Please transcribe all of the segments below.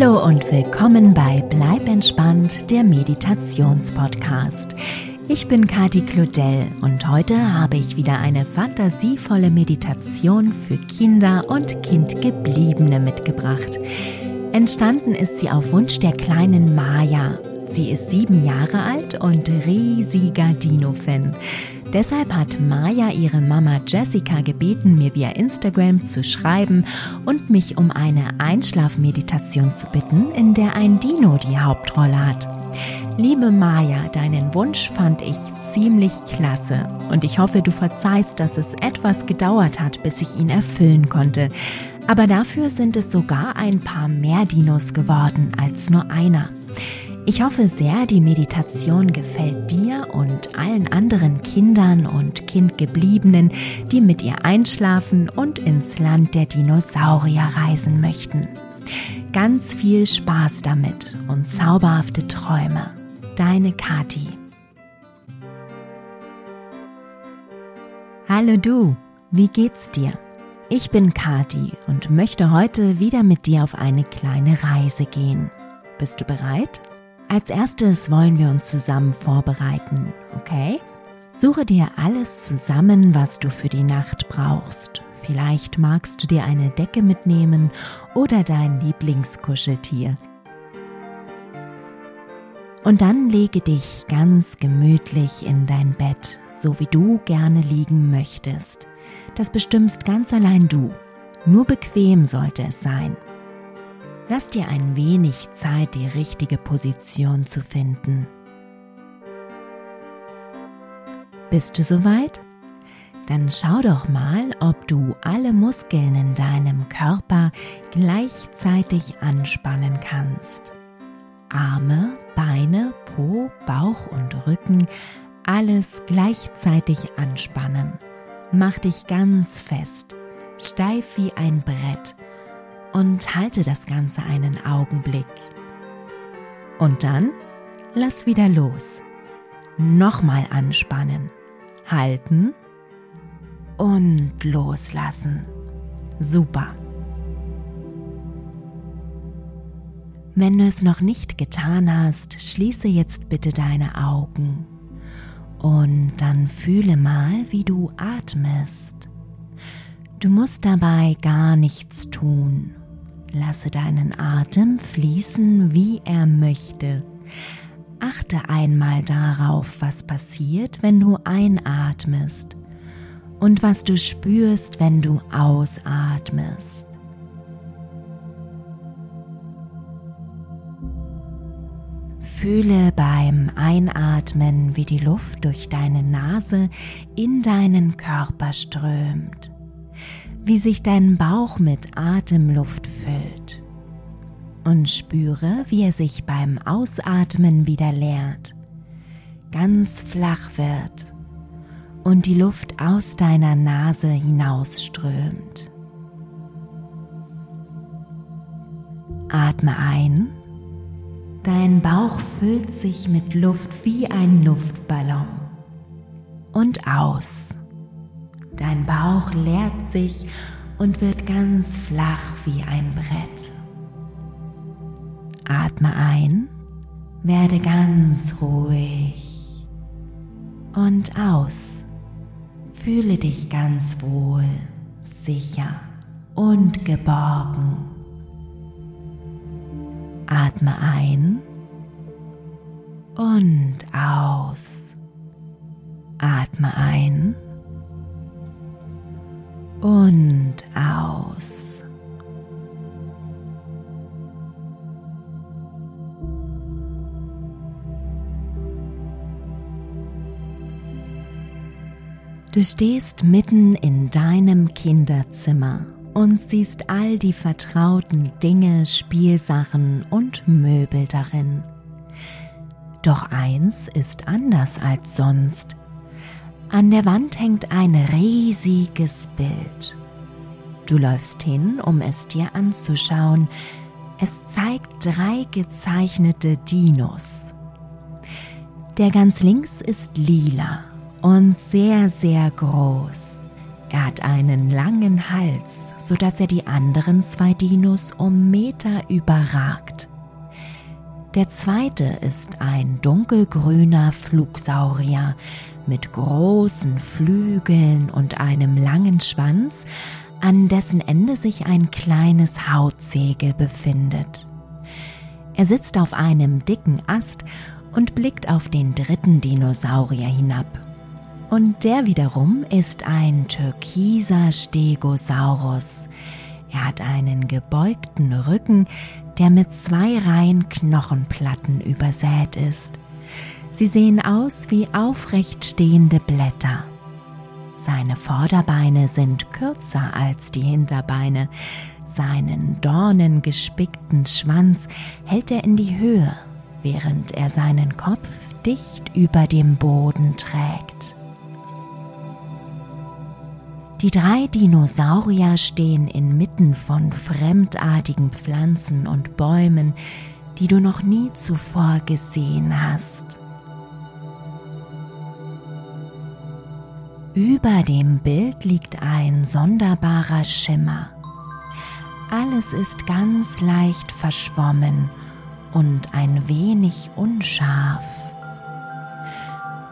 Hallo und willkommen bei Bleib entspannt, der Meditationspodcast. Ich bin Kati Claudel und heute habe ich wieder eine fantasievolle Meditation für Kinder und Kindgebliebene mitgebracht. Entstanden ist sie auf Wunsch der kleinen Maya. Sie ist sieben Jahre alt und riesiger Dino-Fan. Deshalb hat Maya ihre Mama Jessica gebeten, mir via Instagram zu schreiben und mich um eine Einschlafmeditation zu bitten, in der ein Dino die Hauptrolle hat. Liebe Maya, deinen Wunsch fand ich ziemlich klasse und ich hoffe, du verzeihst, dass es etwas gedauert hat, bis ich ihn erfüllen konnte. Aber dafür sind es sogar ein paar mehr Dinos geworden als nur einer. Ich hoffe sehr, die Meditation gefällt dir und allen anderen Kindern und Kindgebliebenen, die mit ihr einschlafen und ins Land der Dinosaurier reisen möchten. Ganz viel Spaß damit und zauberhafte Träume. Deine Kati. Hallo du, wie geht's dir? Ich bin Kati und möchte heute wieder mit dir auf eine kleine Reise gehen. Bist du bereit? Als erstes wollen wir uns zusammen vorbereiten, okay? Suche dir alles zusammen, was du für die Nacht brauchst. Vielleicht magst du dir eine Decke mitnehmen oder dein Lieblingskuscheltier. Und dann lege dich ganz gemütlich in dein Bett, so wie du gerne liegen möchtest. Das bestimmst ganz allein du. Nur bequem sollte es sein. Lass dir ein wenig Zeit, die richtige Position zu finden. Bist du soweit? Dann schau doch mal, ob du alle Muskeln in deinem Körper gleichzeitig anspannen kannst. Arme, Beine, Po, Bauch und Rücken, alles gleichzeitig anspannen. Mach dich ganz fest, steif wie ein Brett und halte das Ganze einen Augenblick. Und dann lass wieder los. Nochmal anspannen, halten und loslassen. Super. Wenn du es noch nicht getan hast, schließe jetzt bitte deine Augen und dann fühle mal, wie du atmest. Du musst dabei gar nichts tun. Lasse deinen Atem fließen, wie er möchte. Achte einmal darauf, was passiert, wenn du einatmest und was du spürst, wenn du ausatmest. Fühle beim Einatmen, wie die Luft durch deine Nase in deinen Körper strömt wie sich dein Bauch mit Atemluft füllt. Und spüre, wie er sich beim Ausatmen wieder leert, ganz flach wird und die Luft aus deiner Nase hinausströmt. Atme ein. Dein Bauch füllt sich mit Luft wie ein Luftballon. Und aus. Dein Bauch leert sich und wird ganz flach wie ein Brett. Atme ein, werde ganz ruhig und aus. Fühle dich ganz wohl, sicher und geborgen. Atme ein und aus. Atme ein und aus. Du stehst mitten in deinem Kinderzimmer und siehst all die vertrauten Dinge, Spielsachen und Möbel darin. Doch eins ist anders als sonst. An der Wand hängt ein riesiges Bild. Du läufst hin, um es dir anzuschauen. Es zeigt drei gezeichnete Dinos. Der ganz links ist lila und sehr, sehr groß. Er hat einen langen Hals, sodass er die anderen zwei Dinos um Meter überragt. Der zweite ist ein dunkelgrüner Flugsaurier mit großen Flügeln und einem langen Schwanz, an dessen Ende sich ein kleines Hautsegel befindet. Er sitzt auf einem dicken Ast und blickt auf den dritten Dinosaurier hinab. Und der wiederum ist ein türkiser Stegosaurus. Er hat einen gebeugten Rücken, der mit zwei Reihen Knochenplatten übersät ist. Sie sehen aus wie aufrecht stehende Blätter. Seine Vorderbeine sind kürzer als die Hinterbeine. Seinen dornengespickten Schwanz hält er in die Höhe, während er seinen Kopf dicht über dem Boden trägt. Die drei Dinosaurier stehen inmitten von fremdartigen Pflanzen und Bäumen, die du noch nie zuvor gesehen hast. Über dem Bild liegt ein sonderbarer Schimmer. Alles ist ganz leicht verschwommen und ein wenig unscharf.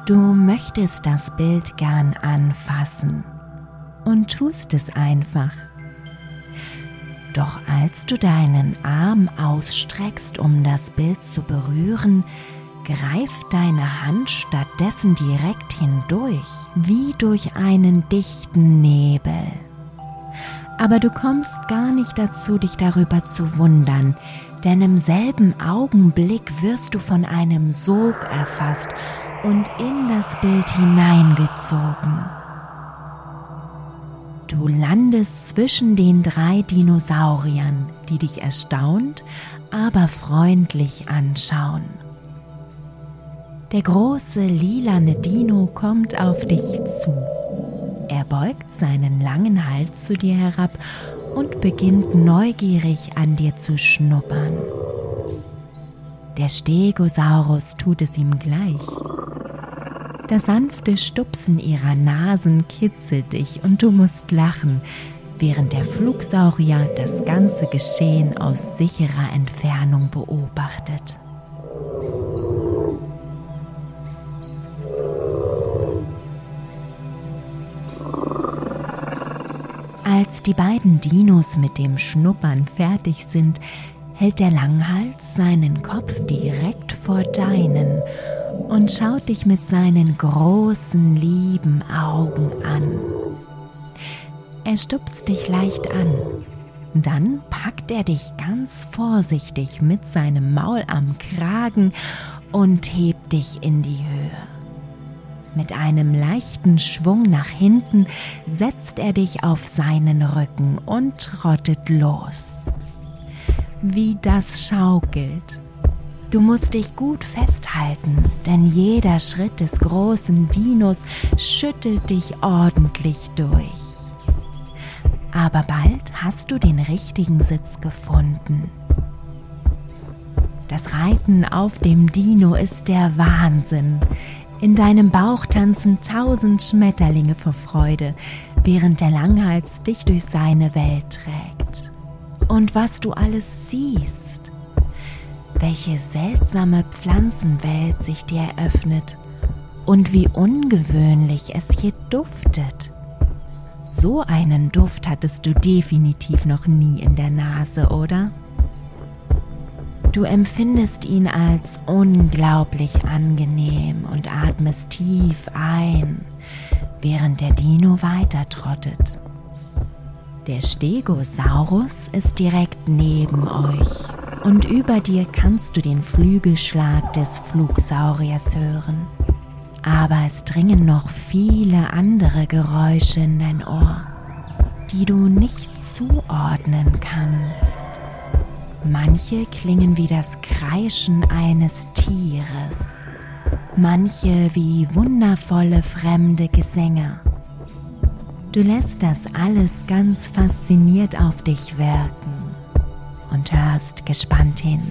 Du möchtest das Bild gern anfassen und tust es einfach. Doch als du deinen Arm ausstreckst, um das Bild zu berühren, greift deine Hand stattdessen direkt hindurch, wie durch einen dichten Nebel. Aber du kommst gar nicht dazu, dich darüber zu wundern, denn im selben Augenblick wirst du von einem Sog erfasst und in das Bild hineingezogen. Du landest zwischen den drei Dinosauriern, die dich erstaunt, aber freundlich anschauen. Der große lilane Dino kommt auf dich zu. Er beugt seinen langen Hals zu dir herab und beginnt neugierig an dir zu schnuppern. Der Stegosaurus tut es ihm gleich. Das sanfte Stupsen ihrer Nasen kitzelt dich und du musst lachen, während der Flugsaurier das ganze Geschehen aus sicherer Entfernung beobachtet. Als die beiden Dinos mit dem Schnuppern fertig sind, hält der Langhals seinen Kopf direkt vor deinen und schaut dich mit seinen großen, lieben Augen an. Er stupst dich leicht an. Dann packt er dich ganz vorsichtig mit seinem Maul am Kragen und hebt dich in die Höhe. Mit einem leichten Schwung nach hinten setzt er dich auf seinen Rücken und trottet los. Wie das schaukelt Du musst dich gut festhalten, denn jeder Schritt des großen Dinos schüttelt dich ordentlich durch. Aber bald hast du den richtigen Sitz gefunden. Das Reiten auf dem Dino ist der Wahnsinn. In deinem Bauch tanzen tausend Schmetterlinge vor Freude, während der Langhals dich durch seine Welt trägt. Und was du alles siehst, welche seltsame Pflanzenwelt sich dir eröffnet und wie ungewöhnlich es hier duftet. So einen Duft hattest du definitiv noch nie in der Nase, oder? Du empfindest ihn als unglaublich angenehm und atmest tief ein, während der Dino weiter trottet. Der Stegosaurus ist direkt neben euch und über dir kannst du den Flügelschlag des Flugsauriers hören. Aber es dringen noch viele andere Geräusche in dein Ohr, die du nicht zuordnen kannst. Manche klingen wie das Kreischen eines Tieres, manche wie wundervolle fremde Gesänge. Du lässt das alles ganz fasziniert auf dich wirken und hörst gespannt hin.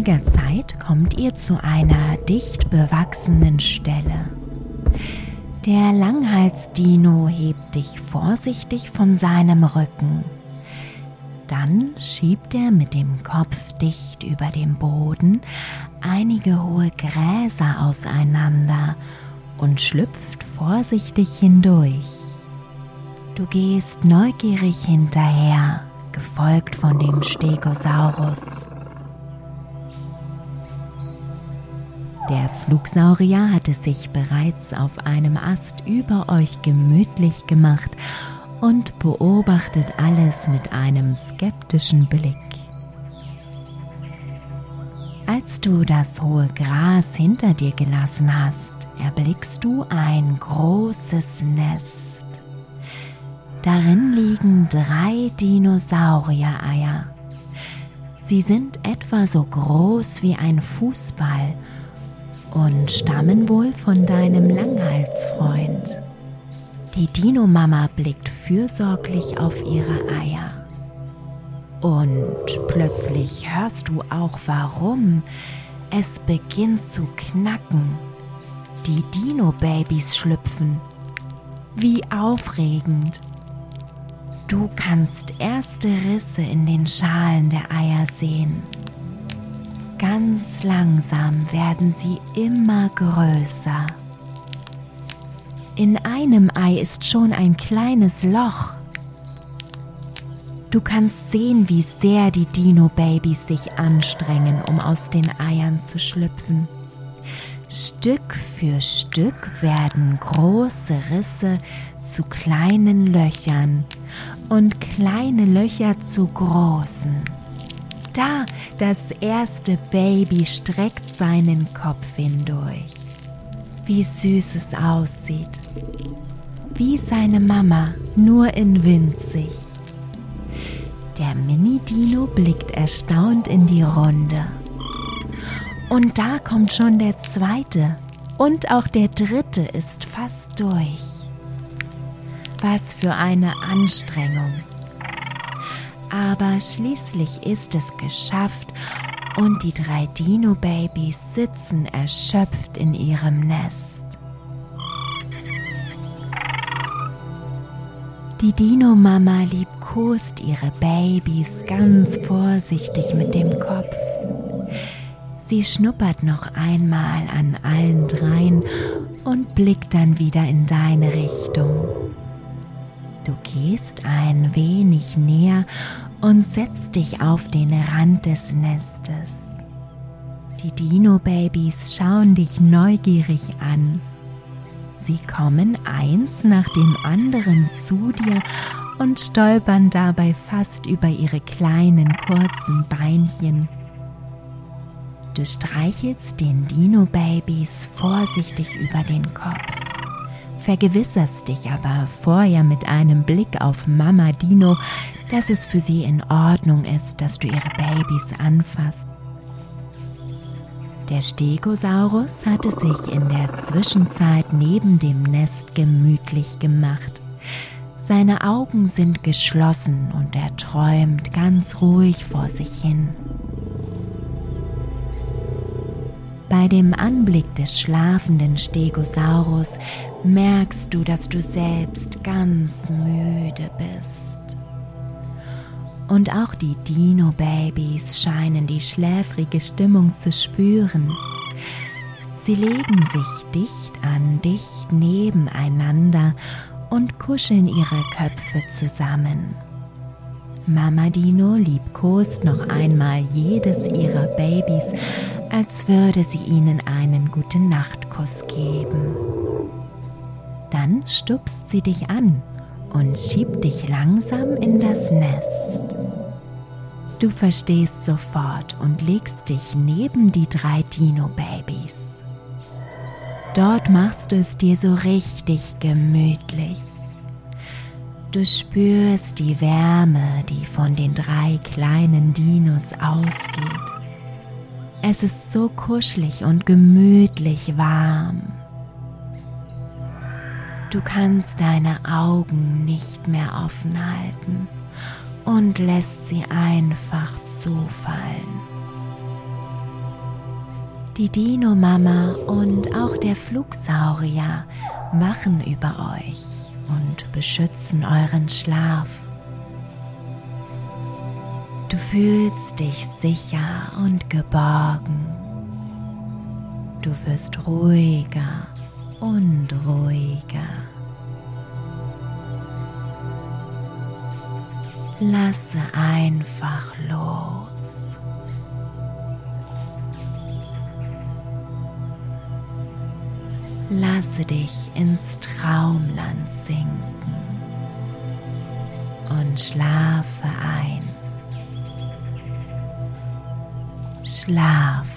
Einiger Zeit kommt ihr zu einer dicht bewachsenen Stelle. Der Langhalsdino hebt dich vorsichtig von seinem Rücken. Dann schiebt er mit dem Kopf dicht über den Boden einige hohe Gräser auseinander und schlüpft vorsichtig hindurch. Du gehst neugierig hinterher, gefolgt von dem Stegosaurus. Der Flugsaurier hatte sich bereits auf einem Ast über euch gemütlich gemacht und beobachtet alles mit einem skeptischen Blick. Als du das hohe Gras hinter dir gelassen hast, erblickst du ein großes Nest. Darin liegen drei Dinosaurier-Eier. Sie sind etwa so groß wie ein Fußball und stammen wohl von deinem Langhalsfreund. Die Dino-Mama blickt fürsorglich auf ihre Eier. Und plötzlich hörst du auch warum. Es beginnt zu knacken. Die Dino-Babys schlüpfen. Wie aufregend. Du kannst erste Risse in den Schalen der Eier sehen. Ganz langsam werden sie immer größer. In einem Ei ist schon ein kleines Loch. Du kannst sehen, wie sehr die Dino-Babys sich anstrengen, um aus den Eiern zu schlüpfen. Stück für Stück werden große Risse zu kleinen Löchern und kleine Löcher zu großen. Da, das erste Baby streckt seinen Kopf hindurch. Wie süß es aussieht. Wie seine Mama, nur in winzig. Der Mini-Dino blickt erstaunt in die Runde. Und da kommt schon der zweite. Und auch der dritte ist fast durch. Was für eine Anstrengung aber schließlich ist es geschafft und die drei Dino-Babys sitzen erschöpft in ihrem Nest. Die Dino-Mama liebkost ihre Babys ganz vorsichtig mit dem Kopf. Sie schnuppert noch einmal an allen dreien und blickt dann wieder in deine Richtung. Du gehst ein wenig näher und setzt dich auf den Rand des Nestes. Die Dino-Babys schauen dich neugierig an. Sie kommen eins nach dem anderen zu dir und stolpern dabei fast über ihre kleinen kurzen Beinchen. Du streichelst den Dino-Babys vorsichtig über den Kopf vergewisserst dich aber vorher mit einem Blick auf Mama Dino, dass es für sie in Ordnung ist, dass du ihre Babys anfasst. Der Stegosaurus hatte sich in der Zwischenzeit neben dem Nest gemütlich gemacht. Seine Augen sind geschlossen und er träumt ganz ruhig vor sich hin. Bei dem Anblick des schlafenden Stegosaurus merkst du, dass du selbst ganz müde bist. Und auch die Dino-Babys scheinen die schläfrige Stimmung zu spüren. Sie legen sich dicht an dicht nebeneinander und kuscheln ihre Köpfe zusammen. Mama Dino liebkost noch einmal jedes ihrer Babys, als würde sie ihnen einen guten Nachtkuss geben. Dann stupst sie dich an und schiebt dich langsam in das Nest. Du verstehst sofort und legst dich neben die drei Dino-Babys. Dort machst du es dir so richtig gemütlich. Du spürst die Wärme, die von den drei kleinen Dinos ausgeht. Es ist so kuschelig und gemütlich warm. Du kannst deine Augen nicht mehr offen halten und lässt sie einfach zufallen. Die Dino-Mama und auch der Flugsaurier wachen über euch und beschützen euren Schlaf. Du fühlst dich sicher und geborgen. Du wirst ruhiger und ruhiger. Lasse einfach los. Lasse dich ins Traumland sinken und schlafe ein. Schlaf